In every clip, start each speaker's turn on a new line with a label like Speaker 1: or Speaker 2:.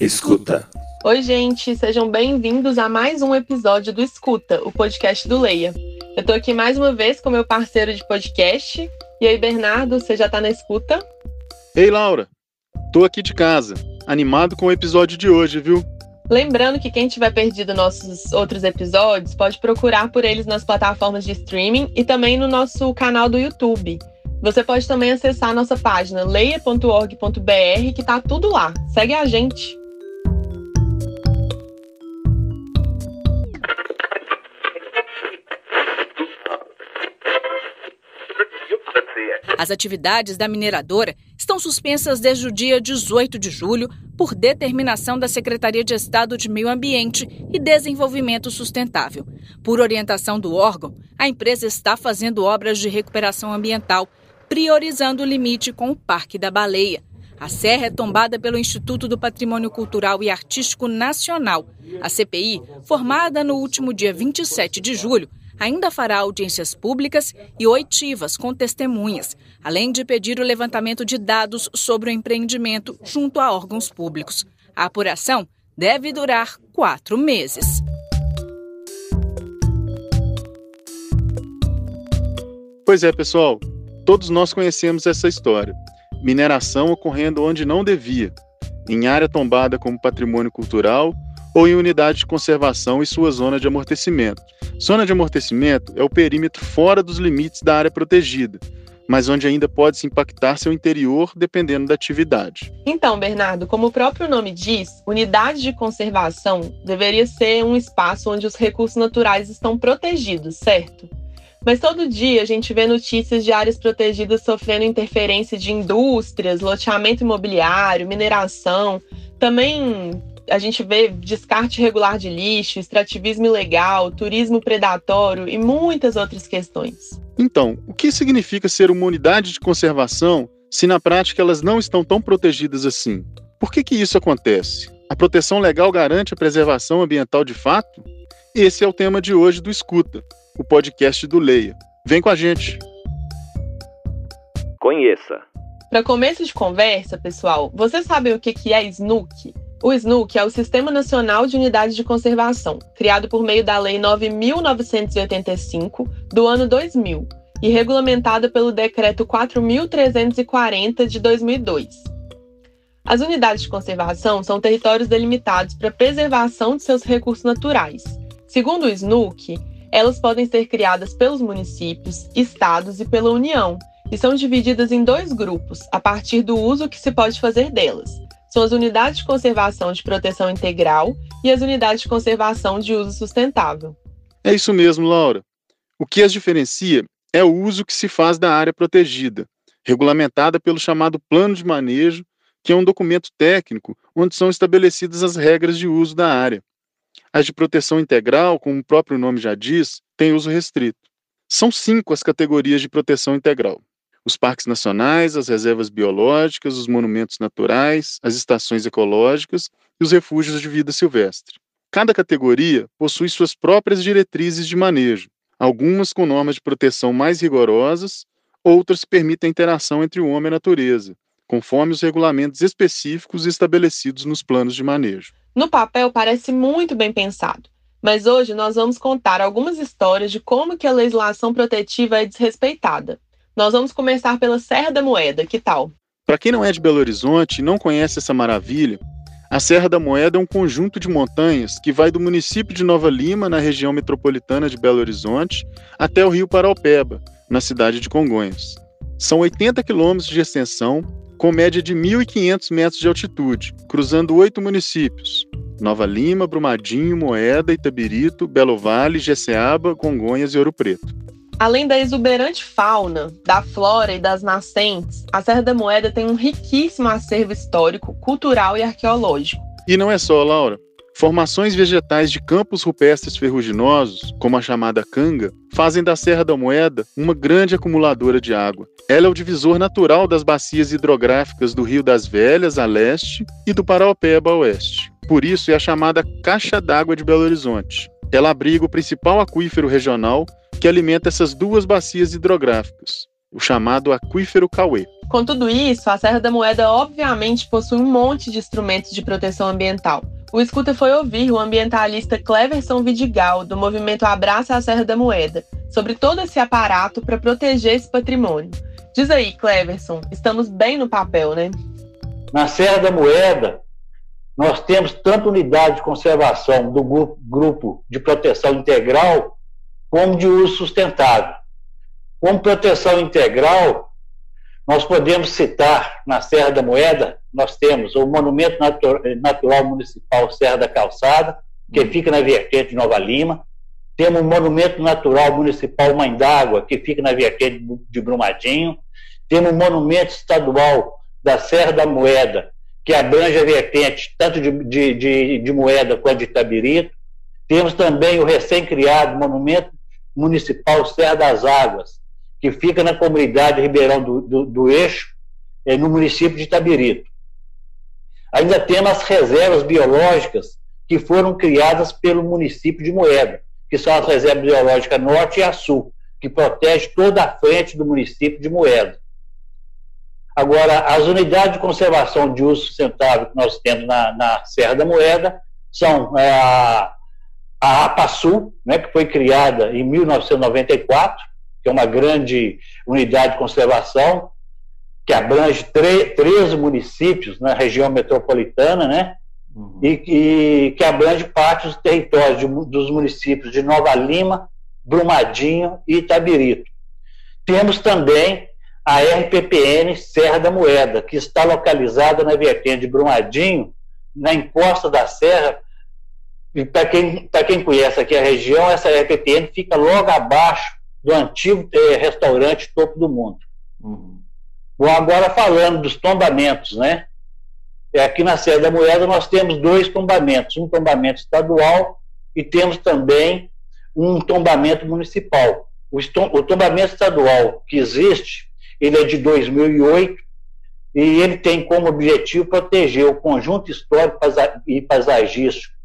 Speaker 1: Escuta.
Speaker 2: Oi, gente, sejam bem-vindos a mais um episódio do Escuta, o podcast do Leia. Eu tô aqui mais uma vez com meu parceiro de podcast. E aí, Bernardo, você já tá na escuta?
Speaker 3: Ei, Laura. Tô aqui de casa, animado com o episódio de hoje, viu?
Speaker 2: Lembrando que quem tiver perdido nossos outros episódios pode procurar por eles nas plataformas de streaming e também no nosso canal do YouTube. Você pode também acessar a nossa página leia.org.br, que tá tudo lá. Segue a gente!
Speaker 4: As atividades da mineradora estão suspensas desde o dia 18 de julho por determinação da Secretaria de Estado de Meio Ambiente e Desenvolvimento Sustentável. Por orientação do órgão, a empresa está fazendo obras de recuperação ambiental priorizando o limite com o Parque da Baleia. A serra é tombada pelo Instituto do Patrimônio Cultural e Artístico Nacional. A CPI, formada no último dia 27 de julho, ainda fará audiências públicas e oitivas com testemunhas, além de pedir o levantamento de dados sobre o empreendimento junto a órgãos públicos. A apuração deve durar quatro meses.
Speaker 3: Pois é, pessoal. Todos nós conhecemos essa história. Mineração ocorrendo onde não devia, em área tombada como patrimônio cultural ou em unidade de conservação e sua zona de amortecimento. Zona de amortecimento é o perímetro fora dos limites da área protegida, mas onde ainda pode se impactar seu interior dependendo da atividade.
Speaker 2: Então, Bernardo, como o próprio nome diz, unidade de conservação deveria ser um espaço onde os recursos naturais estão protegidos, certo? Mas todo dia a gente vê notícias de áreas protegidas sofrendo interferência de indústrias, loteamento imobiliário, mineração. Também a gente vê descarte irregular de lixo, extrativismo ilegal, turismo predatório e muitas outras questões.
Speaker 3: Então, o que significa ser uma unidade de conservação se na prática elas não estão tão protegidas assim? Por que, que isso acontece? A proteção legal garante a preservação ambiental de fato? Esse é o tema de hoje do Escuta, o podcast do Leia. Vem com a gente.
Speaker 5: Conheça.
Speaker 2: Para começo de conversa, pessoal, vocês sabem o que é SNUC? O SNUC é o Sistema Nacional de Unidades de Conservação, criado por meio da Lei 9.985 do ano 2000 e regulamentada pelo Decreto 4.340 de 2002. As unidades de conservação são territórios delimitados para preservação de seus recursos naturais. Segundo o SNUC, elas podem ser criadas pelos municípios, estados e pela União, e são divididas em dois grupos, a partir do uso que se pode fazer delas. São as unidades de conservação de proteção integral e as unidades de conservação de uso sustentável.
Speaker 3: É isso mesmo, Laura. O que as diferencia é o uso que se faz da área protegida, regulamentada pelo chamado Plano de Manejo, que é um documento técnico onde são estabelecidas as regras de uso da área. As de proteção integral, como o próprio nome já diz, têm uso restrito. São cinco as categorias de proteção integral: os parques nacionais, as reservas biológicas, os monumentos naturais, as estações ecológicas e os refúgios de vida silvestre. Cada categoria possui suas próprias diretrizes de manejo, algumas com normas de proteção mais rigorosas, outras permitem a interação entre o homem e a natureza, conforme os regulamentos específicos estabelecidos nos planos de manejo.
Speaker 2: No papel parece muito bem pensado, mas hoje nós vamos contar algumas histórias de como que a legislação protetiva é desrespeitada. Nós vamos começar pela Serra da Moeda, que tal?
Speaker 3: Para quem não é de Belo Horizonte e não conhece essa maravilha, a Serra da Moeda é um conjunto de montanhas que vai do município de Nova Lima, na região metropolitana de Belo Horizonte, até o rio Paraupeba, na cidade de Congonhas. São 80 quilômetros de extensão, com média de 1.500 metros de altitude, cruzando oito municípios: Nova Lima, Brumadinho, Moeda, Itabirito, Belo Vale, Jeceaba, Congonhas e Ouro Preto.
Speaker 2: Além da exuberante fauna, da flora e das nascentes, a Serra da Moeda tem um riquíssimo acervo histórico, cultural e arqueológico.
Speaker 3: E não é só, Laura. Formações vegetais de campos rupestres ferruginosos, como a chamada canga, fazem da Serra da Moeda uma grande acumuladora de água. Ela é o divisor natural das bacias hidrográficas do Rio das Velhas, a leste, e do Paraopeba, a oeste. Por isso é a chamada Caixa d'Água de Belo Horizonte. Ela abriga o principal aquífero regional que alimenta essas duas bacias hidrográficas. o chamado aquífero Cauê.
Speaker 2: Com tudo isso, a Serra da Moeda obviamente possui um monte de instrumentos de proteção ambiental. O escuta foi ouvir o ambientalista Cleverson Vidigal, do movimento Abraça a Serra da Moeda, sobre todo esse aparato para proteger esse patrimônio. Diz aí, Cleverson, estamos bem no papel, né?
Speaker 1: Na Serra da Moeda, nós temos tanto unidade de conservação do grupo de proteção integral, como de uso sustentável. Como proteção integral, nós podemos citar na Serra da Moeda, nós temos o Monumento Natural Municipal Serra da Calçada, que fica na vertente de Nova Lima. Temos o Monumento Natural Municipal Mãe d'Água, que fica na vertente de Brumadinho. Temos o Monumento Estadual da Serra da Moeda, que abrange a vertente tanto de, de, de, de Moeda quanto de Itabirito. Temos também o recém-criado Monumento Municipal Serra das Águas, que fica na comunidade Ribeirão do, do, do Eixo, é, no município de Itabirito. Ainda temos as reservas biológicas que foram criadas pelo município de Moeda, que são as reservas biológicas Norte e Sul, que protege toda a frente do município de Moeda. Agora, as unidades de conservação de uso sustentável que nós temos na, na Serra da Moeda são é, a, a APASU, né, que foi criada em 1994, que é uma grande unidade de conservação, que abrange 13 municípios na região metropolitana, né? Uhum. E, e, que abrange parte dos territórios de, dos municípios de Nova Lima, Brumadinho e Itabirito. Temos também a RPPN Serra da Moeda, que está localizada na vertente de Brumadinho, na encosta da serra. E para quem, quem conhece aqui a região, essa RPPN fica logo abaixo do antigo eh, restaurante Topo do Mundo. Uhum. Bom, agora falando dos tombamentos, né? É, aqui na Serra da Moeda nós temos dois tombamentos, um tombamento estadual e temos também um tombamento municipal. O, o tombamento estadual que existe, ele é de 2008 e ele tem como objetivo proteger o conjunto histórico e paisagístico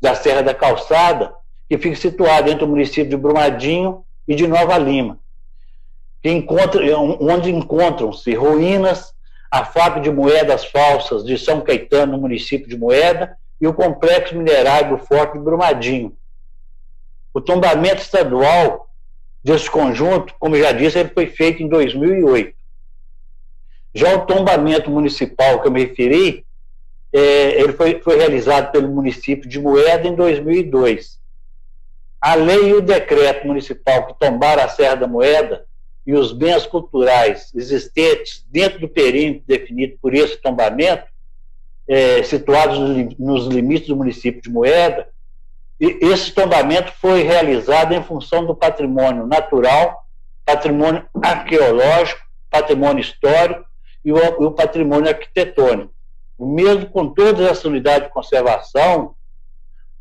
Speaker 1: da Serra da Calçada, que fica situado entre o município de Brumadinho e de Nova Lima, encontra, onde encontram-se ruínas, a fábrica de moedas falsas de São Caetano, no município de Moeda, e o complexo minerário do Forte de Brumadinho. O tombamento estadual desse conjunto, como já disse, ele foi feito em 2008. Já o tombamento municipal que eu me referi, é, ele foi, foi realizado pelo município de Moeda em 2002 a lei e o decreto municipal que tombaram a Serra da Moeda e os bens culturais existentes dentro do perímetro definido por esse tombamento, é, situados nos limites do município de Moeda, esse tombamento foi realizado em função do patrimônio natural, patrimônio arqueológico, patrimônio histórico e o, e o patrimônio arquitetônico. Mesmo com todas as unidades de conservação,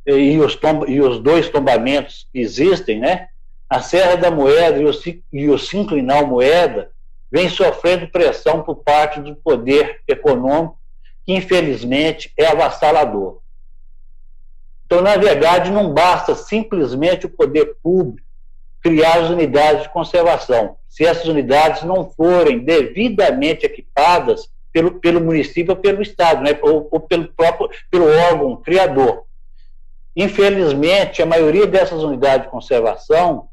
Speaker 1: e os, e os dois tombamentos que existem, né? A Serra da Moeda e o, e o Sinclinal Moeda vem sofrendo pressão por parte do poder econômico, que infelizmente é avassalador. Então, na verdade, não basta simplesmente o poder público criar as unidades de conservação. Se essas unidades não forem devidamente equipadas pelo, pelo município ou pelo Estado, né, ou, ou pelo próprio pelo órgão criador. Infelizmente, a maioria dessas unidades de conservação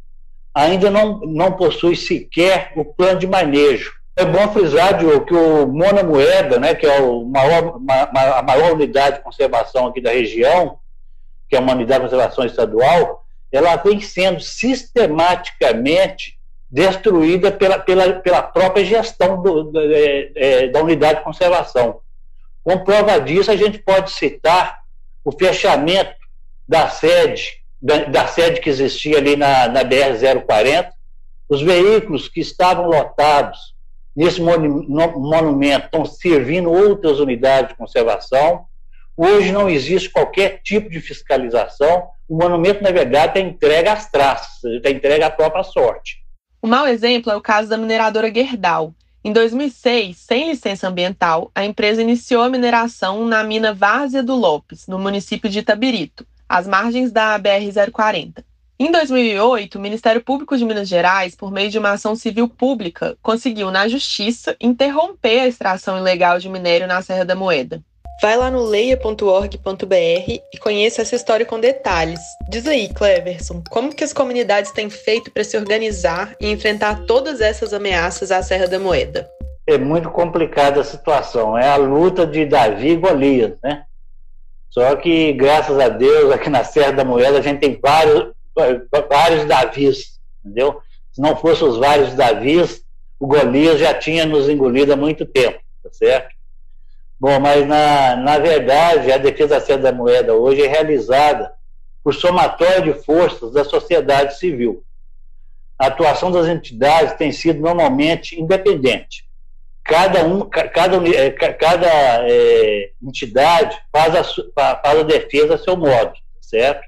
Speaker 1: ainda não, não possui sequer o plano de manejo. É bom frisar, Diogo, que o Mona Moeda, né, que é maior, a maior unidade de conservação aqui da região, que é uma unidade de conservação estadual, ela vem sendo sistematicamente destruída pela, pela, pela própria gestão do, do, é, é, da unidade de conservação. Com prova disso, a gente pode citar o fechamento da sede, da, da sede que existia ali na, na BR-040, os veículos que estavam lotados nesse monumento estão servindo outras unidades de conservação. Hoje não existe qualquer tipo de fiscalização. O monumento, na verdade, está entregue às traças, está entregue à própria sorte.
Speaker 2: Um mau exemplo é o caso da mineradora Gerdau. Em 2006, sem licença ambiental, a empresa iniciou a mineração na mina Várzea do Lopes, no município de Itabirito às margens da BR-040. Em 2008, o Ministério Público de Minas Gerais, por meio de uma ação civil pública, conseguiu, na Justiça, interromper a extração ilegal de minério na Serra da Moeda. Vai lá no leia.org.br e conheça essa história com detalhes. Diz aí, Cleverson, como que as comunidades têm feito para se organizar e enfrentar todas essas ameaças à Serra da Moeda?
Speaker 1: É muito complicada a situação. É a luta de Davi e Golias, né? Só que, graças a Deus, aqui na Serra da Moeda a gente tem vários, vários Davis, entendeu? Se não fossem os vários Davis, o Golias já tinha nos engolido há muito tempo, tá certo? Bom, mas na, na verdade, a defesa da da moeda hoje é realizada por somatório de forças da sociedade civil. A atuação das entidades tem sido normalmente independente. Cada, um, cada, eh, cada é, entidade faz a, faz a defesa a seu modo, certo?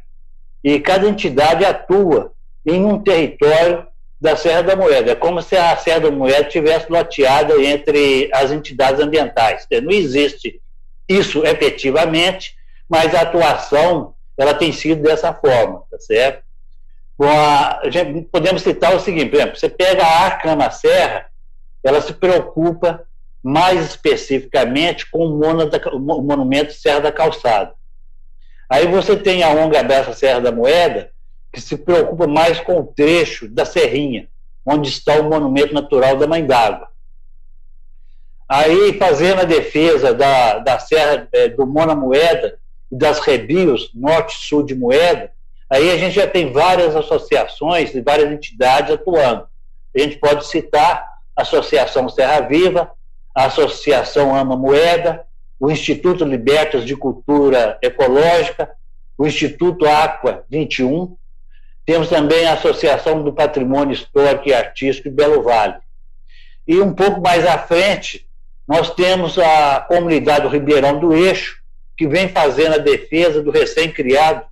Speaker 1: E cada entidade atua em um território da Serra da Moeda. É como se a Serra da Moeda tivesse loteada entre as entidades ambientais. Não existe isso efetivamente, mas a atuação ela tem sido dessa forma, tá certo? Bom, a, gente, podemos citar o seguinte, por exemplo, você pega a Arcama Serra, ela se preocupa mais especificamente com o, o monumento Serra da Calçada. Aí você tem a ONG Aberta Serra da Moeda, que se preocupa mais com o trecho da Serrinha, onde está o monumento natural da Mãe d'Água. Aí, fazendo a defesa da, da Serra é, do Mona Moeda e das Rebios, norte e sul de Moeda, aí a gente já tem várias associações e várias entidades atuando. A gente pode citar a Associação Serra Viva, a Associação Ama Moeda, o Instituto Libertas de Cultura Ecológica, o Instituto Aqua 21, temos também a Associação do Patrimônio Histórico e Artístico de Belo Vale. E um pouco mais à frente, nós temos a comunidade do Ribeirão do Eixo, que vem fazendo a defesa do recém-criado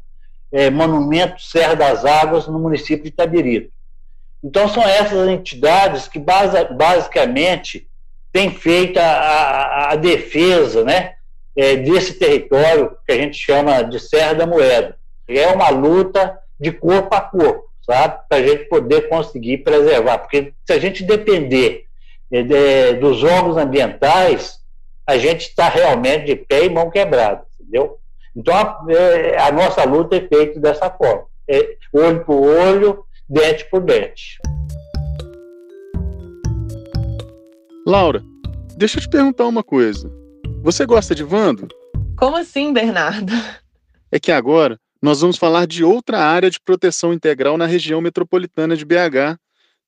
Speaker 1: é, Monumento Serra das Águas no município de Itabirito. Então, são essas entidades que basicamente têm feito a, a, a defesa né, é, desse território que a gente chama de Serra da Moeda. É uma luta de corpo a corpo, sabe? Para a gente poder conseguir preservar. Porque se a gente depender eh, de, dos órgãos ambientais, a gente está realmente de pé e mão quebrada, entendeu? Então, a, eh, a nossa luta é feita dessa forma: é olho por olho, dente por dente.
Speaker 3: Laura, deixa eu te perguntar uma coisa. Você gosta de Vando?
Speaker 2: Como assim, Bernardo?
Speaker 3: É que agora nós vamos falar de outra área de proteção integral na região metropolitana de BH,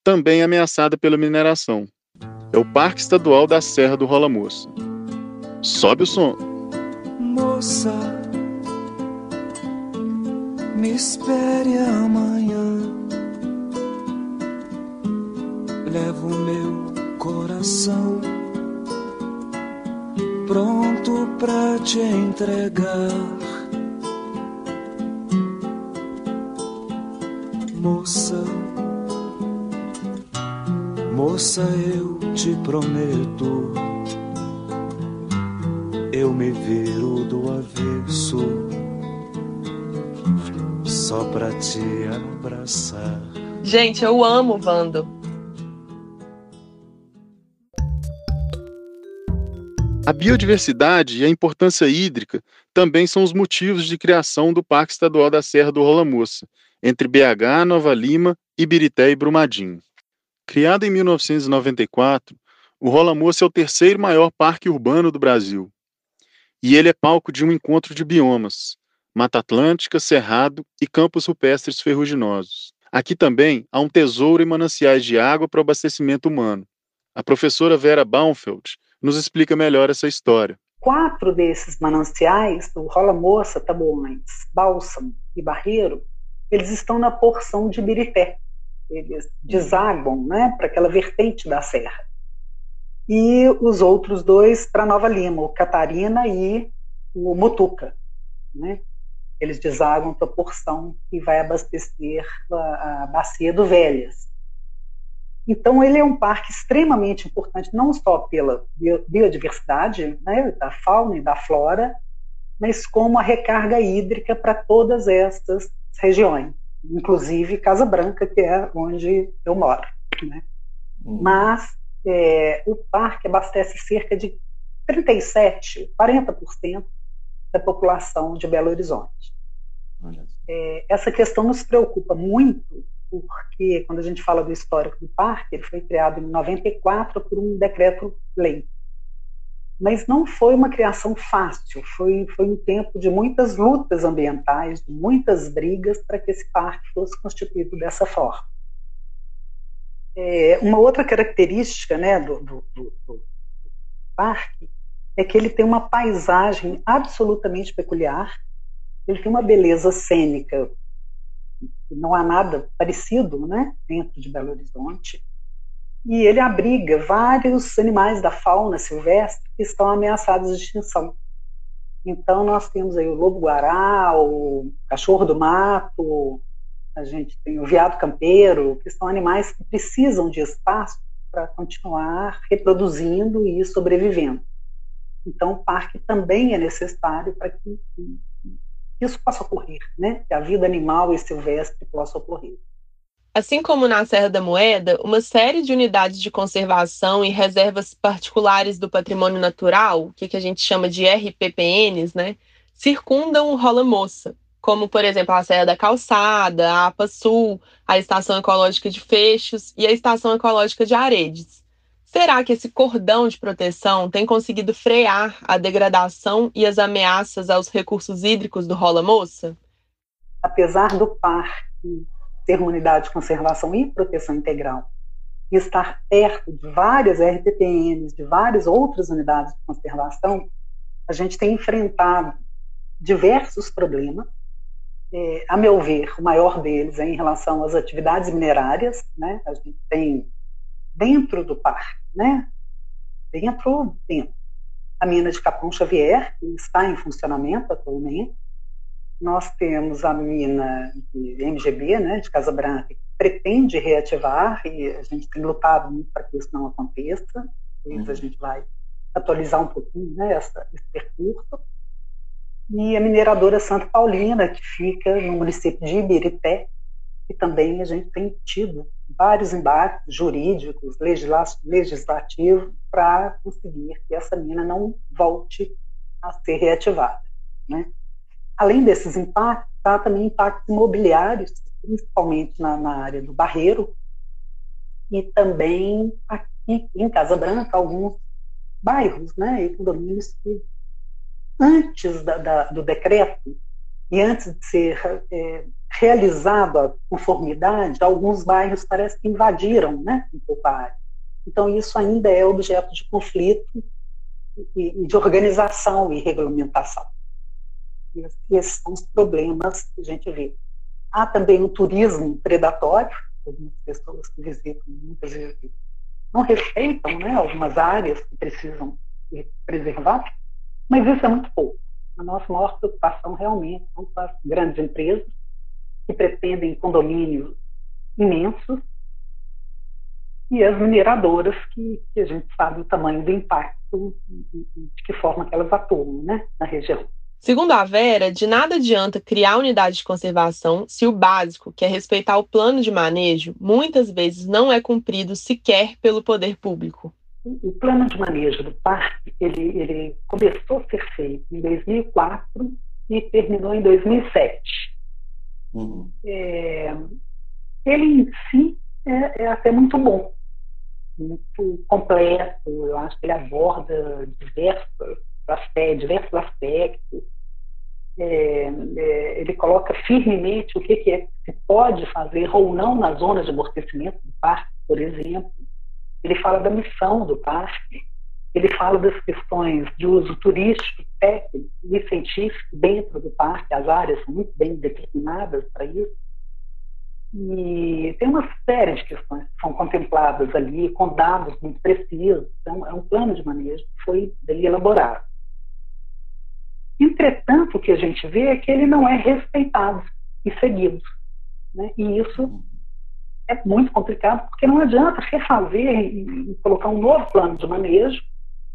Speaker 3: também ameaçada pela mineração. É o Parque Estadual da Serra do Rola Moça. Sobe o som. Moça, me espere amanhã. Levo meu coração pronto pra te entregar moça, moça, eu te prometo, eu me viro do avesso só pra te abraçar.
Speaker 2: Gente, eu amo Vando.
Speaker 3: A biodiversidade e a importância hídrica também são os motivos de criação do Parque Estadual da Serra do Rola Moça, entre BH, Nova Lima, Ibirité e Brumadinho. Criado em 1994, o Rola Moça é o terceiro maior parque urbano do Brasil. E ele é palco de um encontro de biomas: Mata Atlântica, Cerrado e campos rupestres ferruginosos. Aqui também há um tesouro e mananciais de água para o abastecimento humano. A professora Vera Baumfeld nos explica melhor essa história.
Speaker 5: Quatro desses mananciais, o Rola Moça, Taboões, Bálsamo e Barreiro, eles estão na porção de Birité. Eles desaguam né, para aquela vertente da serra. E os outros dois para Nova Lima, o Catarina e o Mutuca. Né? Eles desaguam para a porção que vai abastecer a, a bacia do Velhas. Então, ele é um parque extremamente importante, não só pela biodiversidade, né, da fauna e da flora, mas como a recarga hídrica para todas estas regiões. inclusive Casa Branca, que é onde eu moro. Né? Uhum. Mas é, o parque abastece cerca de 37, 40% da população de Belo Horizonte. É, essa questão nos preocupa muito, porque quando a gente fala do histórico do parque, ele foi criado em 94 por um decreto-lei. Mas não foi uma criação fácil, foi, foi um tempo de muitas lutas ambientais, de muitas brigas para que esse parque fosse constituído dessa forma. É, uma outra característica né, do, do, do, do parque é que ele tem uma paisagem absolutamente peculiar, ele tem uma beleza cênica, não há nada parecido né, dentro de Belo Horizonte, e ele abriga vários animais da fauna silvestre que estão ameaçados de extinção. Então, nós temos aí o lobo-guará, o cachorro do mato, a gente tem o veado campeiro, que são animais que precisam de espaço para continuar reproduzindo e sobrevivendo. Então, o parque também é necessário para que, isso possa ocorrer, né? que a vida animal e silvestre possa ocorrer.
Speaker 2: Assim como na Serra da Moeda, uma série de unidades de conservação e reservas particulares do patrimônio natural, que, que a gente chama de RPPNs, né, circundam o Rola Moça, como, por exemplo, a Serra da Calçada, a APA Sul, a Estação Ecológica de Fechos e a Estação Ecológica de Aredes. Será que esse cordão de proteção tem conseguido frear a degradação e as ameaças aos recursos hídricos do Rola Moça?
Speaker 5: Apesar do parque ter uma unidade de conservação e proteção integral e estar perto de várias RPPNs, de várias outras unidades de conservação, a gente tem enfrentado diversos problemas. É, a meu ver, o maior deles é em relação às atividades minerárias. Né? A gente tem dentro do parque, né? dentro, dentro, a mina de Capão Xavier, que está em funcionamento atualmente, nós temos a mina de MGB, né, de Casa Branca, que pretende reativar e a gente tem lutado muito para que isso não aconteça. Depois uhum. a gente vai atualizar um pouquinho né, essa, esse percurso. E a mineradora Santa Paulina, que fica no município de Ibirité, e também a gente tem tido vários embates jurídicos, legislativos, para conseguir que essa mina não volte a ser reativada. Né? Além desses impactos, há também impactos imobiliários, principalmente na, na área do Barreiro, e também aqui em Casa Branca, alguns bairros né, e condomínios que, antes da, da, do decreto e antes de ser é, realizada a conformidade, alguns bairros parece que invadiram né, um pouco a área. Então, isso ainda é objeto de conflito e, e de organização e regulamentação. Esses são os problemas que a gente vê. Há também um turismo predatório, algumas pessoas que visitam muitas vezes não respeitam né, algumas áreas que precisam ser preservadas, mas isso é muito pouco. A nossa maior preocupação realmente são com as grandes empresas que pretendem condomínios imensos e as mineradoras que, que, a gente sabe o tamanho do impacto e de que forma que elas atuam né, na região.
Speaker 2: Segundo a Vera, de nada adianta criar unidade de conservação se o básico, que é respeitar o plano de manejo, muitas vezes não é cumprido sequer pelo poder público.
Speaker 5: O plano de manejo do parque, ele, ele começou a ser feito em 2004 e terminou em 2007. Uhum. É, ele em si é, é até muito bom, muito completo, eu acho que ele aborda diversos, diversos aspectos, é, é, ele coloca firmemente o que, que, é que se pode fazer ou não na zona de amortecimento do parque, por exemplo. Ele fala da missão do parque, ele fala das questões de uso turístico, técnico e científico dentro do parque, as áreas são muito bem determinadas para isso. E tem uma série de questões que são contempladas ali, com dados muito precisos. Então, é um plano de manejo que foi elaborado. Entretanto, o que a gente vê é que ele não é respeitado e seguido. Né? E isso é muito complicado, porque não adianta refazer e, colocar um novo plano de manejo,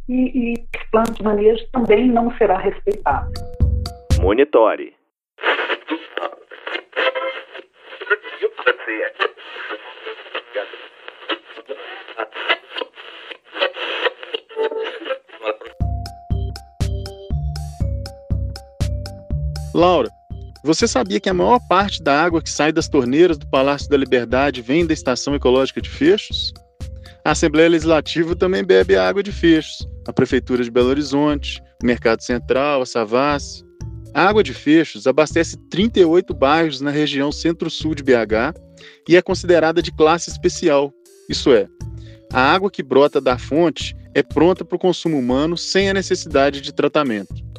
Speaker 5: e, e esse plano de manejo também não será respeitado.
Speaker 6: Monitore.
Speaker 3: Laura, você sabia que a maior parte da água que sai das torneiras do Palácio da Liberdade vem da Estação Ecológica de Fechos? A Assembleia Legislativa também bebe água de Fechos, a Prefeitura de Belo Horizonte, o Mercado Central, a Savassi. A água de Fechos abastece 38 bairros na região centro-sul de BH e é considerada de classe especial, isso é, a água que brota da fonte é pronta para o consumo humano sem a necessidade de tratamento.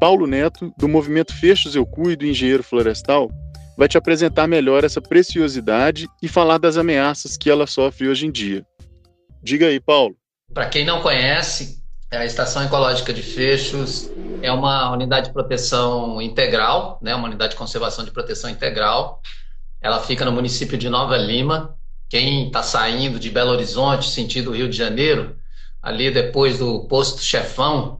Speaker 3: Paulo Neto, do movimento Fechos Eu Cuido, engenheiro florestal, vai te apresentar melhor essa preciosidade e falar das ameaças que ela sofre hoje em dia. Diga aí, Paulo.
Speaker 6: Para quem não conhece, a Estação Ecológica de Fechos é uma unidade de proteção integral, né, uma unidade de conservação de proteção integral. Ela fica no município de Nova Lima. Quem está saindo de Belo Horizonte, sentido Rio de Janeiro, ali depois do posto Chefão,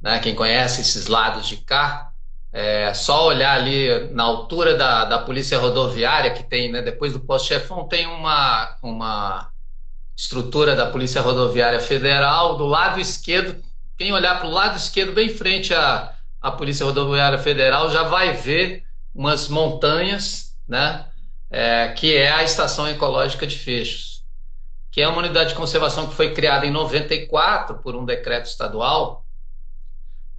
Speaker 6: né, quem conhece esses lados de cá, é só olhar ali na altura da, da polícia rodoviária que tem, né, depois do posto Chefão, tem uma, uma estrutura da Polícia Rodoviária Federal. Do lado esquerdo, quem olhar para o lado esquerdo, bem frente à, à Polícia Rodoviária Federal, já vai ver umas montanhas, né? É, que é a Estação Ecológica de Fechos, que é uma unidade de conservação que foi criada em 94 por um decreto estadual,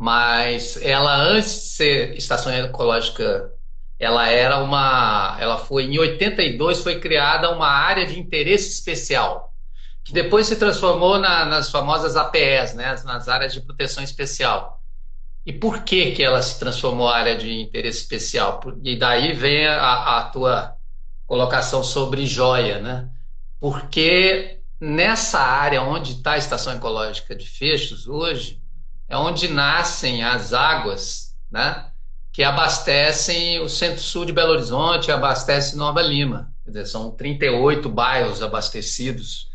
Speaker 6: mas ela antes de ser Estação Ecológica ela era uma ela foi em 82 foi criada uma área de interesse especial que depois se transformou na, nas famosas APS, né, nas áreas de proteção especial. E por que, que ela se transformou área de interesse especial? E daí vem a, a tua colocação sobre joia, né? Porque nessa área onde está a estação ecológica de Fechos hoje, é onde nascem as águas, né? Que abastecem o centro-sul de Belo Horizonte, abastece Nova Lima. Dizer, são 38 bairros abastecidos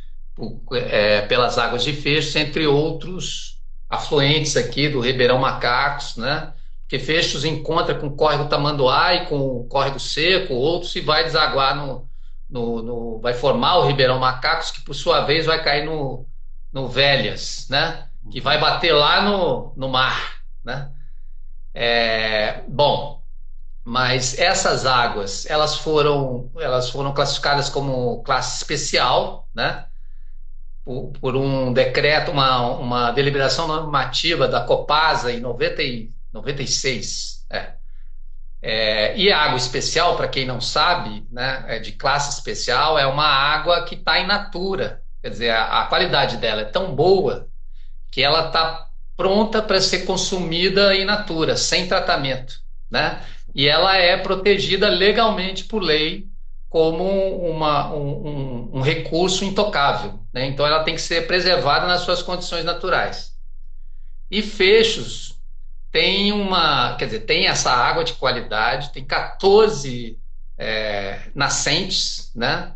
Speaker 6: é, pelas águas de Fechos, entre outros afluentes aqui do Ribeirão Macacos, né? Porque Fechos encontra com o córrego Tamanduá e com o córrego Seco, outros e vai desaguar no, no, no, vai formar o Ribeirão Macacos, que por sua vez vai cair no, no Velhas, né? Que vai bater lá no, no mar, né? É, bom, mas essas águas, elas foram, elas foram classificadas como classe especial, né? por, por um decreto, uma, uma deliberação normativa da Copasa em 90 e, 96. É. É, e a água especial, para quem não sabe, né, é de classe especial, é uma água que está in natura. Quer dizer, a, a, qualidade dela é tão boa que ela está pronta para ser consumida in natura, sem tratamento. Né? E ela é protegida legalmente por lei como uma, um, um, um, recurso intocável. Né? Então, ela tem que ser preservada nas suas condições naturais. E Fechos tem uma, quer dizer, tem essa água de qualidade, tem 14 é, nascentes, né?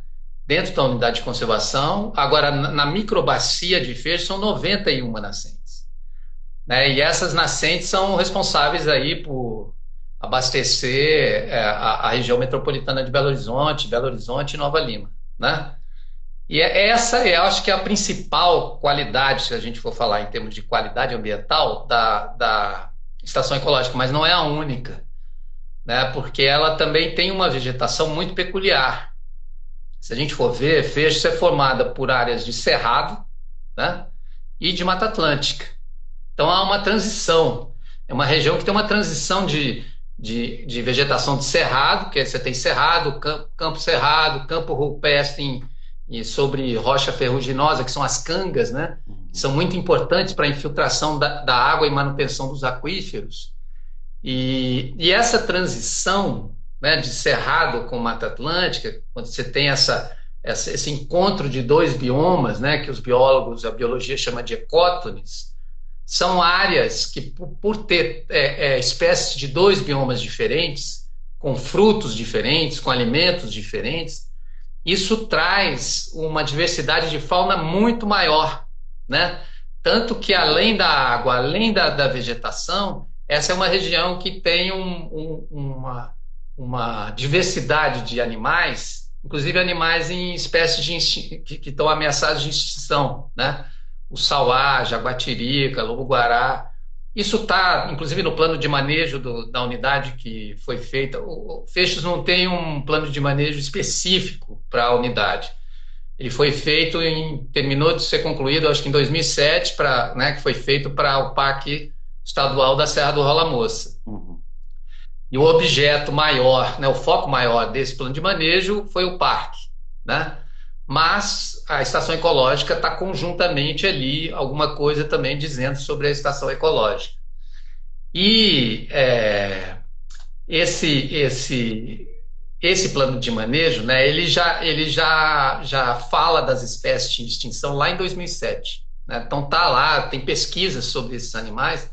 Speaker 6: Dentro da unidade de conservação. Agora, na, microbacia de Fechos, são 91 nascentes. Né? E essas nascentes são responsáveis aí por abastecer é, a, a, região metropolitana de Belo Horizonte, Belo Horizonte e Nova Lima, né? E é, essa é, acho que é a principal qualidade, se a gente for falar em termos de qualidade ambiental, da, da estação ecológica, mas não é a única, né? Porque ela também tem uma vegetação muito peculiar. Se a gente for ver, Fecho é formada por áreas de cerrado, né? E de Mata Atlântica. Então há uma transição. É uma região que tem uma transição de de, de vegetação de cerrado, que você tem cerrado, campo, campo cerrado, campo rupestre em, em, sobre rocha ferruginosa, que são as cangas, né? Que são muito importantes para a infiltração da, da, água e manutenção dos aquíferos. E, e essa transição né, de cerrado com Mata Atlântica, quando você tem essa, essa, esse encontro de dois biomas, né, que os biólogos, a biologia chama de ecótones, são áreas que, por ter é, é, espécies de dois biomas diferentes, com frutos diferentes, com alimentos diferentes, isso traz uma diversidade de fauna muito maior, né? Tanto que além da água, além da, da vegetação, essa é uma região que tem um, um, uma, uma diversidade de animais inclusive animais em espécies de que, estão ameaçados de extinção, né? O sauá, jaguatirica, lobo-guará. Isso está, inclusive, no plano de manejo do, da unidade que foi feita. O, o não tem um plano de manejo específico para a unidade. Ele foi feito em terminou de ser concluído, acho que em 2007, para, né, que foi feito para o Parque Estadual da Serra do Rola Moça. Uhum. E o objeto maior, né, o foco maior desse plano de manejo foi o parque, né? Mas a estação ecológica está conjuntamente ali alguma coisa também dizendo sobre a estação ecológica. E é, esse esse esse plano de manejo, né, ele já ele já já fala das espécies de extinção lá em 2007. Né? Então tá lá, tem pesquisas sobre esses animais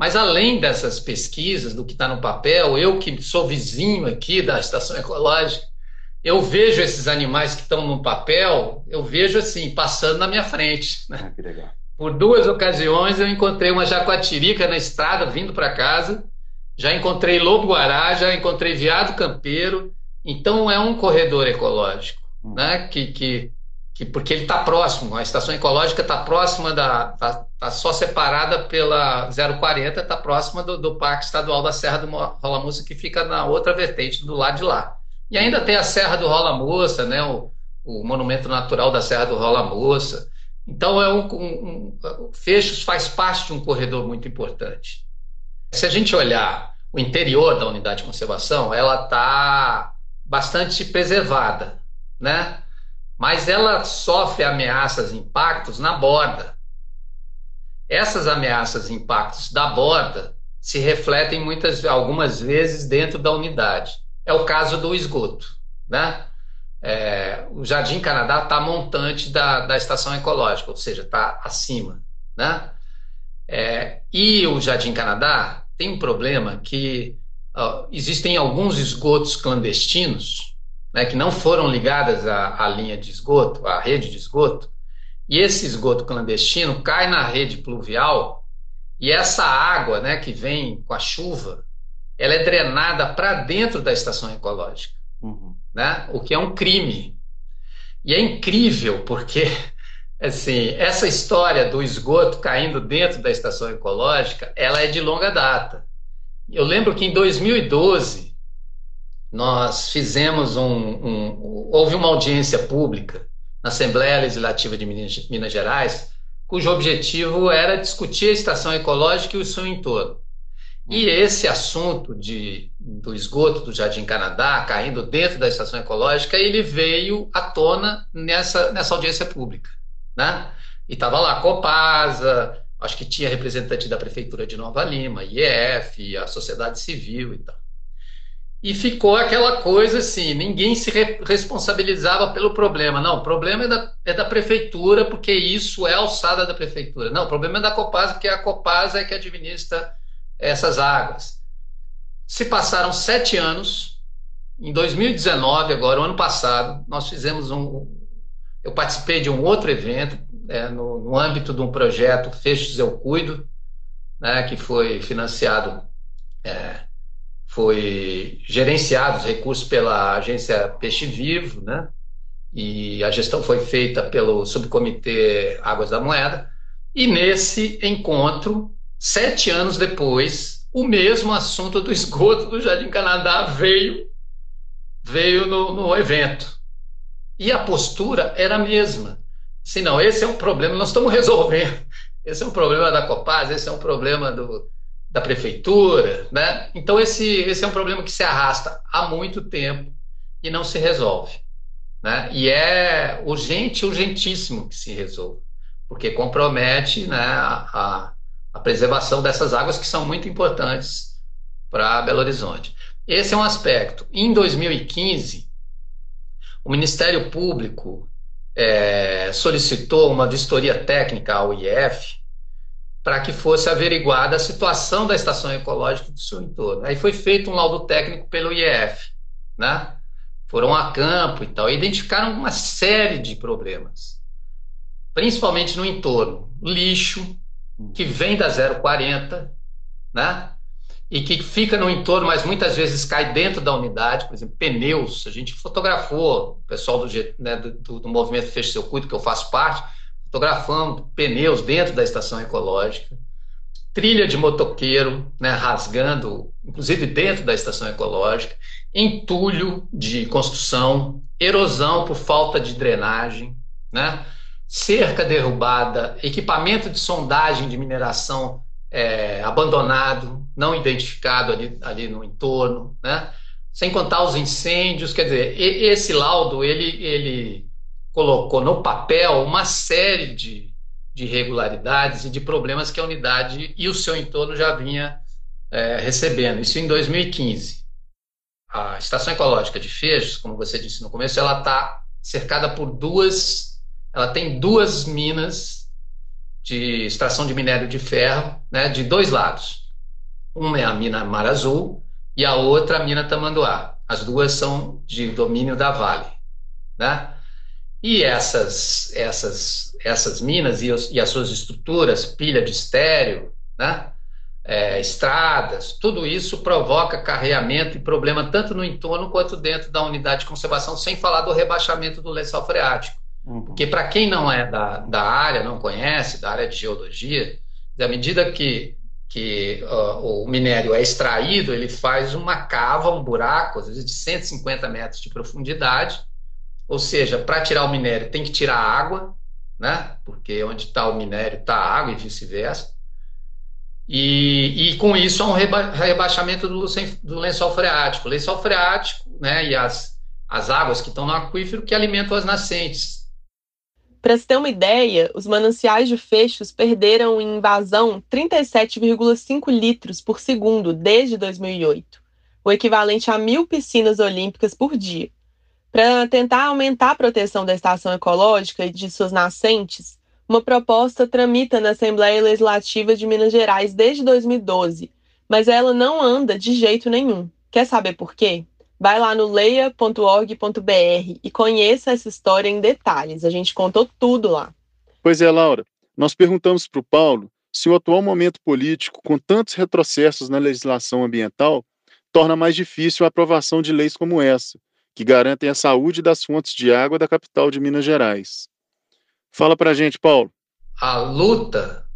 Speaker 6: mas além dessas pesquisas, do que está no papel, eu que sou vizinho aqui da estação ecológica, eu vejo esses animais que estão no papel, eu vejo assim, passando na minha frente. Né? Ah, que legal. Por duas ocasiões eu encontrei uma jacuatirica na estrada vindo para casa, já encontrei lobo-guará, já encontrei veado campeiro. Então é um corredor ecológico, hum. né? que, que que porque ele está próximo, a estação ecológica está próxima da. está tá só separada pela 040, está próxima do, do, Parque Estadual da Serra do Rola Moça, que fica na outra vertente, do lado de lá. E ainda tem a Serra do Rola Moça, né, o, o Monumento Natural da Serra do Rola Moça. Então, é um, um, um, Fechos faz parte de um corredor muito importante. Se a gente olhar o interior da unidade de conservação, ela está bastante preservada, né? Mas ela sofre ameaças e impactos na borda. Essas ameaças e impactos da borda se refletem muitas, algumas vezes dentro da unidade. É o caso do esgoto, né? É, o Jardim Canadá está montante da, da estação ecológica, ou seja, está acima, né? É, e o Jardim Canadá tem um problema que ó, existem alguns esgotos clandestinos né, que não foram ligadas à, à linha de esgoto, à rede de esgoto, e esse esgoto clandestino cai na rede pluvial e essa água né, que vem com a chuva, ela é drenada para dentro da estação ecológica, uhum. né, o que é um crime. E é incrível porque assim, essa história do esgoto caindo dentro da estação ecológica, ela é de longa data. Eu lembro que em 2012 nós fizemos um, um, houve uma audiência pública na Assembleia Legislativa de Minas, Minas Gerais, cujo objetivo era discutir a estação ecológica e o seu entorno. E esse assunto de, do esgoto do Jardim Canadá caindo dentro da estação ecológica, ele veio à tona nessa, nessa audiência pública. Né? E estava lá a Copasa, acho que tinha representante da Prefeitura de Nova Lima, IEF, a sociedade civil e tal. E ficou aquela coisa assim, ninguém se re responsabilizava pelo problema. Não, o problema é da, é da prefeitura, porque isso é alçada da prefeitura. Não, o problema é da Copasa, porque a Copasa é que administra essas águas. Se passaram sete anos, em 2019, agora, o ano passado, nós fizemos um. Eu participei de um outro evento, é, no, no, âmbito de um projeto Fechos Eu Cuido, né, que foi financiado. É, foi gerenciado os recursos pela agência Peixe Vivo, né? E a gestão foi feita pelo subcomitê Águas da Moeda. E nesse encontro, sete anos depois, o mesmo assunto do esgoto do Jardim Canadá veio veio no, no evento. E a postura era a mesma. Assim, não, esse é um problema, nós estamos resolvendo. Esse é um problema da Copaz, esse é um problema do, da prefeitura, né? Então esse, esse é um problema que se arrasta há muito tempo e não se resolve, né? E é urgente, urgentíssimo que se resolva, porque compromete, né, a, a preservação dessas águas que são muito importantes para Belo Horizonte. Esse é um aspecto. Em 2015, o Ministério Público é, solicitou uma vistoria técnica ao IF para que fosse averiguada a situação da estação ecológica do seu entorno. Aí foi feito um laudo técnico pelo IEF, né? Foram a campo e tal, e identificaram uma série de problemas, principalmente no entorno. Lixo, que vem da 040, né? e que fica no entorno, mas muitas vezes cai dentro da unidade, por exemplo, pneus. A gente fotografou, o pessoal do, né, do, do movimento Feche Seu Cuido, que eu faço parte, fotografando pneus dentro da estação ecológica, trilha de motoqueiro, né, rasgando, inclusive dentro da estação ecológica, entulho de construção, erosão por falta de drenagem, né, cerca derrubada, equipamento de sondagem de mineração é, abandonado, não identificado ali, ali no entorno, né? sem contar os incêndios. Quer dizer, esse laudo ele, ele colocou no papel uma série de, de irregularidades e de problemas que a unidade e o seu entorno já vinha é, recebendo. Isso em 2015. A estação ecológica de Fechos, como você disse no começo, ela está cercada por duas, ela tem duas minas de extração de minério de ferro, né, de dois lados. Uma é a mina Mar Azul e a outra a mina Tamanduá. As duas são de domínio da Vale, né? E essas essas essas minas e, os, e as suas estruturas, pilha de estéreo, né? É, estradas, tudo isso provoca carreamento e problema tanto no entorno quanto dentro da unidade de conservação, sem falar do rebaixamento do lençol freático. Uhum. Porque para quem não é da, da área, não conhece, da área de geologia, à medida que, que uh, o minério é extraído, ele faz uma cava, um buraco, às vezes de 150 metros de profundidade. Ou seja, para tirar o minério tem que tirar a água, né? porque onde está o minério está a água e vice-versa. E, e, com isso há um reba rebaixamento do, do lençol freático. O lençol freático né, e as, as águas que estão no aquífero que alimentam as nascentes.
Speaker 2: Para se ter uma ideia, os mananciais de fechos perderam em invasão 37,5 litros por segundo desde 2008, o equivalente a mil piscinas olímpicas por dia. Para tentar aumentar a proteção da estação ecológica e de suas nascentes, uma proposta tramita na Assembleia Legislativa de Minas Gerais desde 2012, mas ela não anda de jeito nenhum. Quer saber por quê? Vai lá no leia.org.br e conheça essa história em detalhes. A gente contou tudo lá.
Speaker 3: Pois é, Laura. Nós perguntamos para o Paulo se o atual momento político, com tantos retrocessos na legislação ambiental, torna mais difícil a aprovação de leis como essa, que garantem a saúde das fontes de água da capital de Minas Gerais. Fala para a gente, Paulo.
Speaker 6: A luta,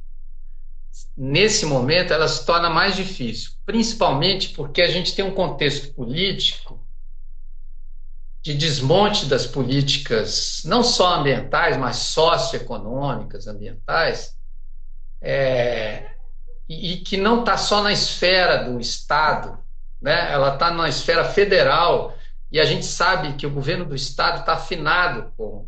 Speaker 6: nesse momento, ela se torna mais difícil, principalmente porque a gente tem um contexto político de desmonte das políticas, não só ambientais, mas socioeconômicas, ambientais, é, e, que não está só na esfera do Estado, né? ela está na esfera federal, e a gente sabe que o governo do Estado está afinado com,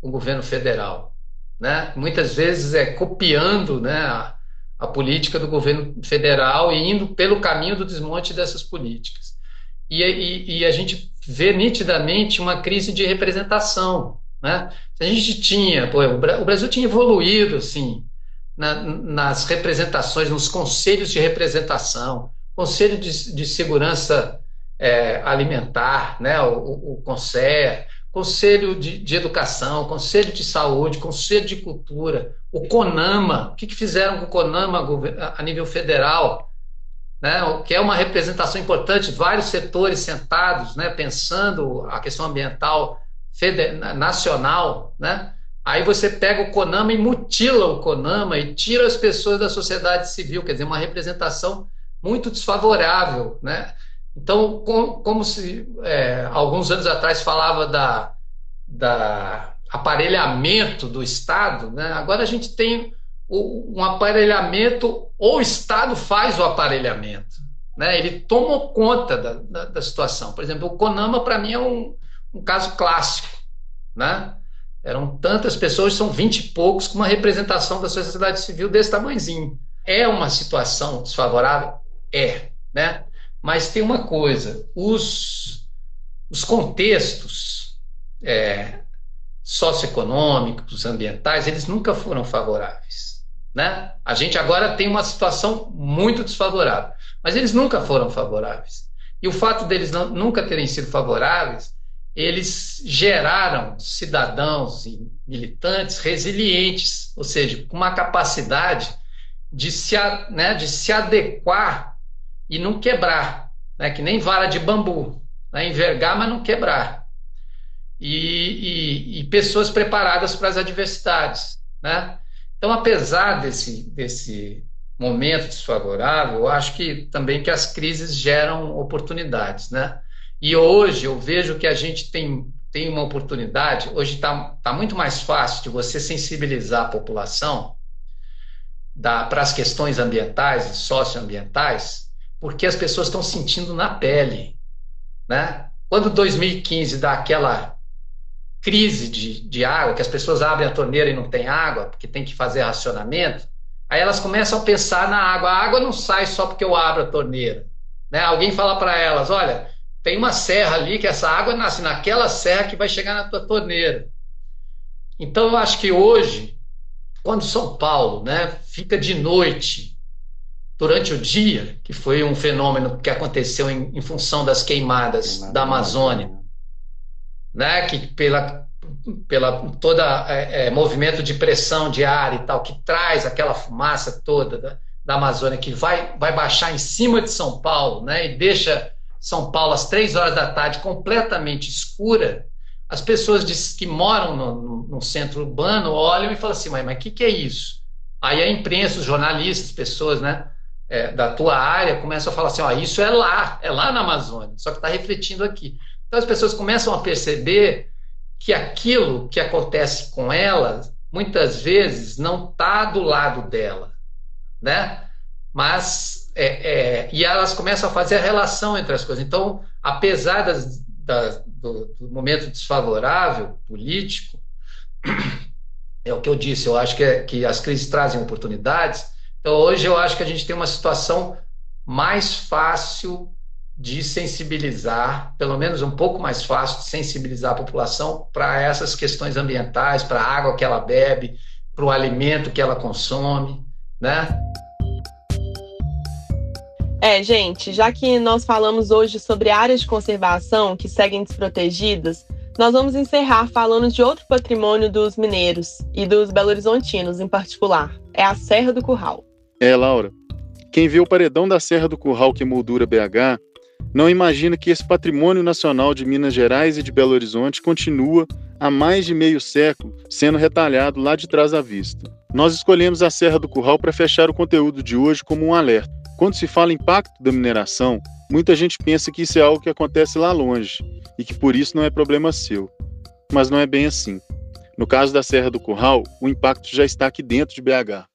Speaker 6: o governo federal. Né? Muitas vezes é copiando né, a, a política do governo federal e indo pelo caminho do desmonte dessas políticas. E, e, e a gente vê nitidamente uma crise de representação. Né? A gente tinha, pô, o Brasil tinha evoluído assim, na, nas representações, nos conselhos de representação, Conselho de, de Segurança é, Alimentar, né? o, o, CONSER, Conselho de, de, Educação, Conselho de Saúde, Conselho de Cultura, o CONAMA. O que, que fizeram com o CONAMA a nível federal? né, que é uma representação importante, vários setores sentados, né, pensando a questão ambiental nacional, né? Aí você pega o CONAMA e mutila o CONAMA e tira as pessoas da sociedade civil, quer dizer, uma representação muito desfavorável, né? Então, com, como se é, alguns anos atrás falava da, da aparelhamento do Estado, né? agora a gente tem um aparelhamento, ou o Estado faz o aparelhamento. Né? Ele tomou conta da, da, da situação. Por exemplo, o Conama, para mim, é um, um caso clássico. Né? Eram tantas pessoas, são vinte e poucos, com uma representação da sociedade civil desse tamanhozinho. É uma situação desfavorável? É. Né? Mas tem uma coisa: os, os contextos é, socioeconômicos, ambientais, eles nunca foram favoráveis. Né? A gente agora tem uma situação muito desfavorável, mas eles nunca foram favoráveis. E o fato deles não, nunca terem sido favoráveis, eles geraram cidadãos e militantes resilientes, ou seja, com uma capacidade de se, né, de se adequar e não quebrar, né? que nem vara de bambu, né? envergar, mas não quebrar. E, e, e pessoas preparadas para as adversidades. Né? Então, apesar desse, desse momento desfavorável, eu acho que também que as crises geram oportunidades. Né? E hoje eu vejo que a gente tem, tem uma oportunidade, hoje está tá muito mais fácil de você sensibilizar a população para as questões ambientais e socioambientais, porque as pessoas estão sentindo na pele. Né? Quando 2015 dá aquela crise de, de água, que as pessoas abrem a torneira e não tem água, porque tem que fazer racionamento, aí elas começam a pensar na água. A água não sai só porque eu abro a torneira. Né? Alguém fala para elas: olha, tem uma serra ali que essa água nasce naquela serra que vai chegar na tua torneira. Então eu acho que hoje, quando São Paulo né, fica de noite, durante o dia, que foi um fenômeno que aconteceu em, em função das queimadas Queimada da Amazônia, né, que pela, pela toda é, é, movimento de pressão de ar e tal, que traz aquela fumaça toda da, da Amazônia, que vai, vai baixar em cima de São Paulo né, e deixa são Paulo às três horas da tarde, completamente escura, as pessoas que moram no, no, no centro urbano olham e falam assim, mas o que, que é isso? Aí a imprensa, os jornalistas, pessoas né, é, da tua área começam a falar assim, ó, isso é lá, é lá na Amazônia, só que está refletindo aqui. Então as pessoas começam a perceber que aquilo que acontece com elas, muitas vezes, não está do lado dela, né? Mas é, é, e elas começam a fazer a relação entre as coisas. Então, apesar das, do, do, momento desfavorável político, é o que eu disse, eu acho que, é, que as crises trazem oportunidades. Então, hoje eu acho que a gente tem uma situação mais fácil de sensibilizar, pelo menos um pouco mais fácil de sensibilizar a população para essas questões ambientais, para a água que ela bebe, para o alimento que ela consome, né?
Speaker 2: É, gente, já que nós falamos hoje sobre áreas de conservação que seguem desprotegidas, nós vamos encerrar falando de outro patrimônio dos mineiros e dos belo-horizontinos em particular. É a Serra do Curral.
Speaker 3: É, Laura. Quem vê o paredão da Serra do Curral que moldura BH não imagina que esse patrimônio nacional de Minas Gerais e de Belo Horizonte continua há mais de meio século sendo retalhado lá de trás da vista. Nós escolhemos a Serra do Curral para fechar o conteúdo de hoje como um alerta. Quando se fala impacto da mineração, muita gente pensa que isso é algo que acontece lá longe e que por isso não é problema seu. Mas não é bem assim. No caso da Serra do Curral, o impacto já está aqui dentro de BH.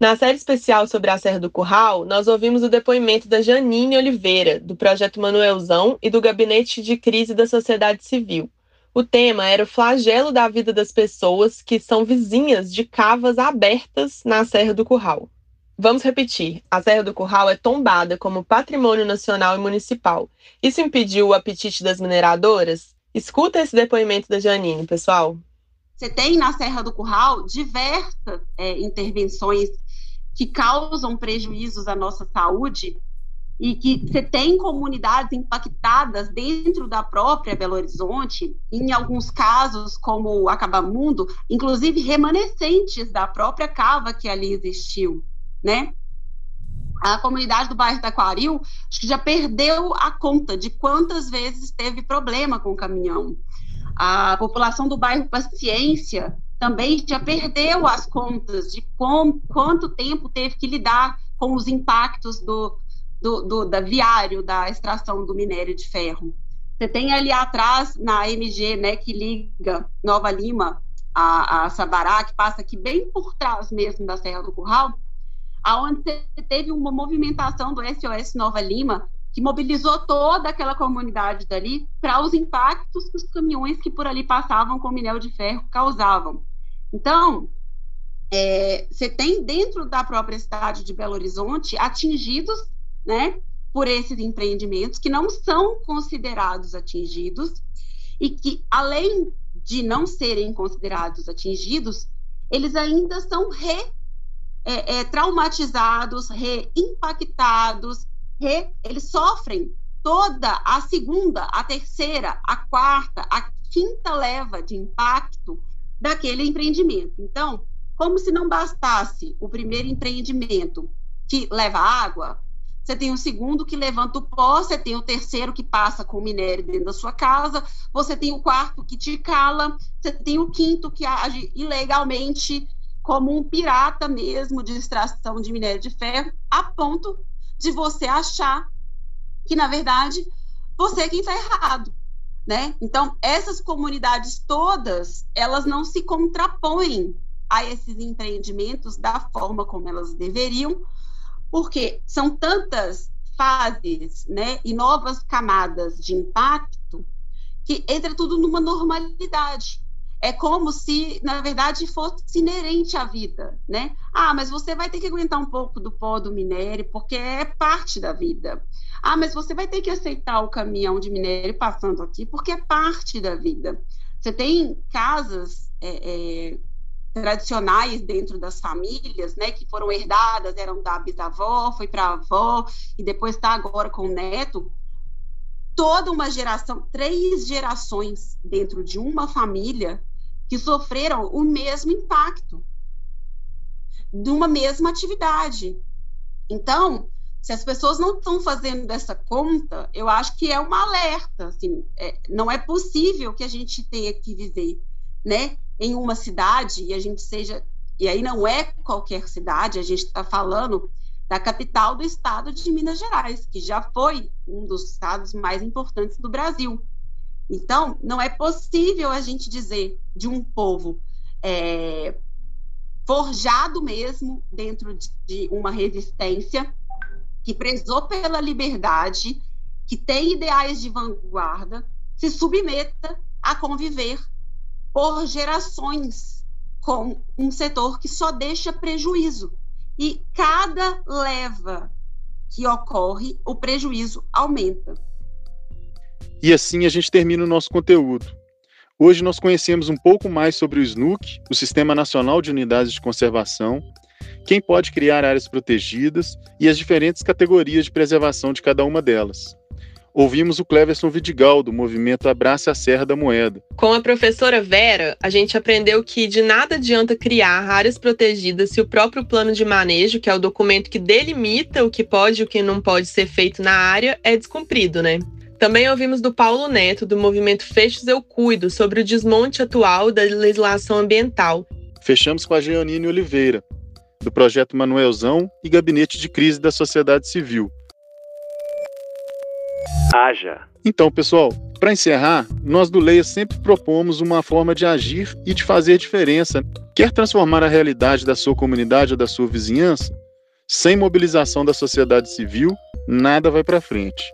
Speaker 2: Na série especial sobre a Serra do Curral, nós ouvimos o depoimento da Janine Oliveira, do Projeto Manuelzão e do Gabinete de Crise da Sociedade Civil. O tema era o flagelo da vida das pessoas que são vizinhas de cavas abertas na Serra do Curral. Vamos repetir: a Serra do Curral é tombada como patrimônio nacional e municipal. Isso impediu o apetite das mineradoras? Escuta esse depoimento da Janine, pessoal.
Speaker 7: Você tem na Serra do Curral diversas é, intervenções que causam prejuízos à nossa saúde e que você tem comunidades impactadas dentro da própria Belo Horizonte, em alguns casos, como Acabamundo, inclusive remanescentes da própria cava que ali existiu né? A comunidade do bairro Taquaril acho que já perdeu a conta de quantas vezes teve problema com o caminhão. A população do bairro Paciência também já perdeu as contas de com, quanto tempo teve que lidar com os impactos do, do, do, da viário da extração do minério de ferro. Você tem ali atrás, na MG, né, que liga Nova Lima a, a Sabará, que passa aqui bem por trás mesmo da Serra do Curral, aonde teve uma movimentação do SOS Nova Lima que mobilizou toda aquela comunidade dali para os impactos que os caminhões que por ali passavam com minério de ferro causavam. Então, é, você tem dentro da própria cidade de Belo Horizonte atingidos, né, por esses empreendimentos que não são considerados atingidos e que, além de não serem considerados atingidos, eles ainda são re é, é, traumatizados, reimpactados, re, eles sofrem toda a segunda, a terceira, a quarta, a quinta leva de impacto daquele empreendimento. Então, como se não bastasse o primeiro empreendimento que leva água, você tem o segundo que levanta o pó, você tem o terceiro que passa com o minério dentro da sua casa, você tem o quarto que te cala, você tem o quinto que age ilegalmente como um pirata mesmo de extração de minério de ferro, a ponto de você achar que, na verdade, você é quem está errado. Né? Então, essas comunidades todas, elas não se contrapõem a esses empreendimentos da forma como elas deveriam, porque são tantas fases né, e novas camadas de impacto que entra tudo numa normalidade. É como se, na verdade, fosse inerente à vida, né? Ah, mas você vai ter que aguentar um pouco do pó do minério, porque é parte da vida. Ah, mas você vai ter que aceitar o caminhão de minério passando aqui, porque é parte da vida. Você tem casas é, é, tradicionais dentro das famílias, né, que foram herdadas, eram da bisavó, foi para a avó e depois está agora com o neto. Toda uma geração, três gerações dentro de uma família que sofreram o mesmo impacto de uma mesma atividade. Então, se as pessoas não estão fazendo dessa conta, eu acho que é uma alerta. Assim, é, não é possível que a gente tenha que viver né, em uma cidade e a gente seja. E aí não é qualquer cidade, a gente está falando da capital do estado de Minas Gerais, que já foi um dos estados mais importantes do Brasil. Então, não é possível a gente dizer de um povo é, forjado mesmo dentro de uma resistência que prezou pela liberdade, que tem ideais de vanguarda, se submeta a conviver por gerações com um setor que só deixa prejuízo. E cada leva que ocorre, o prejuízo aumenta.
Speaker 3: E assim a gente termina o nosso conteúdo. Hoje nós conhecemos um pouco mais sobre o SNUC, o Sistema Nacional de Unidades de Conservação, quem pode criar áreas protegidas e as diferentes categorias de preservação de cada uma delas ouvimos o Cleverson Vidigal, do movimento Abraça a Serra da Moeda.
Speaker 2: Com a professora Vera, a gente aprendeu que de nada adianta criar áreas protegidas se o próprio plano de manejo, que é o documento que delimita o que pode e o que não pode ser feito na área, é descumprido, né? Também ouvimos do Paulo Neto, do movimento Fechos Eu Cuido, sobre o desmonte atual da legislação ambiental.
Speaker 3: Fechamos com a Geonine Oliveira, do projeto Manuelzão e Gabinete de Crise da Sociedade Civil,
Speaker 8: haja.
Speaker 3: Então, pessoal, para encerrar, nós do Leia sempre propomos uma forma de agir e de fazer diferença. Quer transformar a realidade da sua comunidade ou da sua vizinhança? Sem mobilização da sociedade civil, nada vai para frente.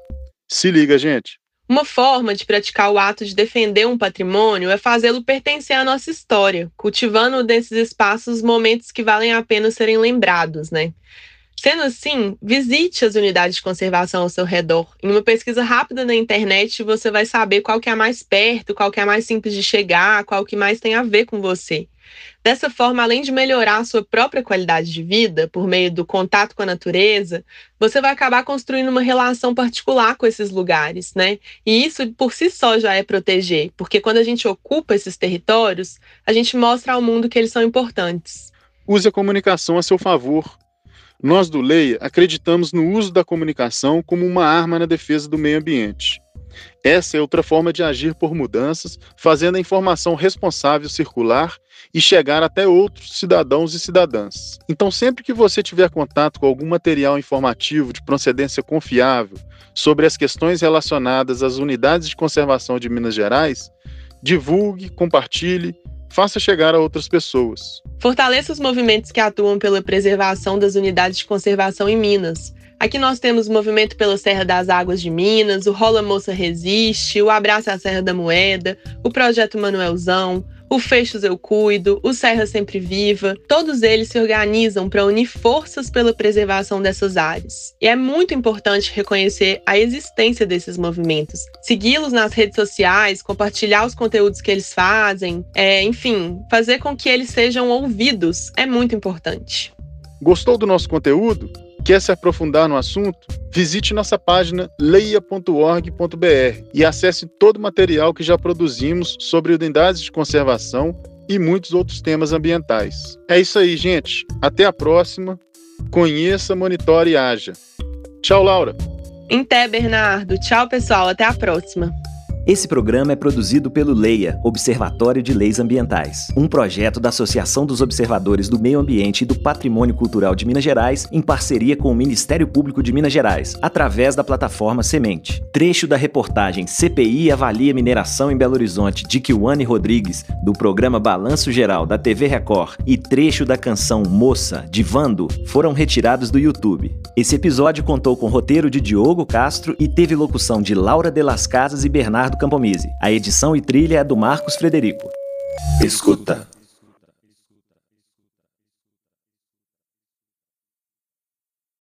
Speaker 3: Se liga, gente.
Speaker 2: Uma forma de praticar o ato de defender um patrimônio é fazê-lo pertencer à nossa história, cultivando desses espaços momentos que valem a pena serem lembrados, né? Sendo assim, visite as unidades de conservação ao seu redor. Em uma pesquisa rápida na internet, você vai saber qual que é a mais perto, qual que é a mais simples de chegar, qual que mais tem a ver com você. Dessa forma, além de melhorar a sua própria qualidade de vida por meio do contato com a natureza, você vai acabar construindo uma relação particular com esses lugares, né? E isso por si só já é proteger, porque quando a gente ocupa esses territórios, a gente mostra ao mundo que eles são importantes.
Speaker 3: Use a comunicação a seu favor nós do Leia acreditamos no uso da comunicação como uma arma na defesa do meio ambiente. Essa é outra forma de agir por mudanças, fazendo a informação responsável circular e chegar até outros cidadãos e cidadãs. Então, sempre que você tiver contato com algum material informativo de procedência confiável sobre as questões relacionadas às unidades de conservação de Minas Gerais, divulgue, compartilhe, faça chegar a outras pessoas.
Speaker 2: Fortaleça os movimentos que atuam pela preservação das unidades de conservação em Minas. Aqui nós temos o Movimento pela Serra das Águas de Minas, o Rola Moça Resiste, o Abraça a Serra da Moeda, o Projeto Manuelzão, o Fechos Eu Cuido, o Serra Sempre Viva, todos eles se organizam para unir forças pela preservação dessas áreas. E é muito importante reconhecer a existência desses movimentos, segui-los nas redes sociais, compartilhar os conteúdos que eles fazem, é, enfim, fazer com que eles sejam ouvidos é muito importante.
Speaker 3: Gostou do nosso conteúdo? Quer se aprofundar no assunto? Visite nossa página leia.org.br e acesse todo o material que já produzimos sobre unidades de conservação e muitos outros temas ambientais. É isso aí, gente. Até a próxima. Conheça, monitore e haja. Tchau, Laura.
Speaker 2: Em Bernardo. Tchau, pessoal. Até a próxima.
Speaker 8: Esse programa é produzido pelo LEIA, Observatório de Leis Ambientais, um projeto da Associação dos Observadores do Meio Ambiente e do Patrimônio Cultural de Minas Gerais, em parceria com o Ministério Público de Minas Gerais, através da plataforma Semente. Trecho da reportagem CPI avalia mineração em Belo Horizonte de Kiwane Rodrigues, do programa Balanço Geral da TV Record, e trecho da canção Moça, de Vando, foram retirados do YouTube. Esse episódio contou com roteiro de Diogo Castro e teve locução de Laura de las Casas e Bernardo Campomise. A edição e trilha é do Marcos Frederico.
Speaker 9: Escuta.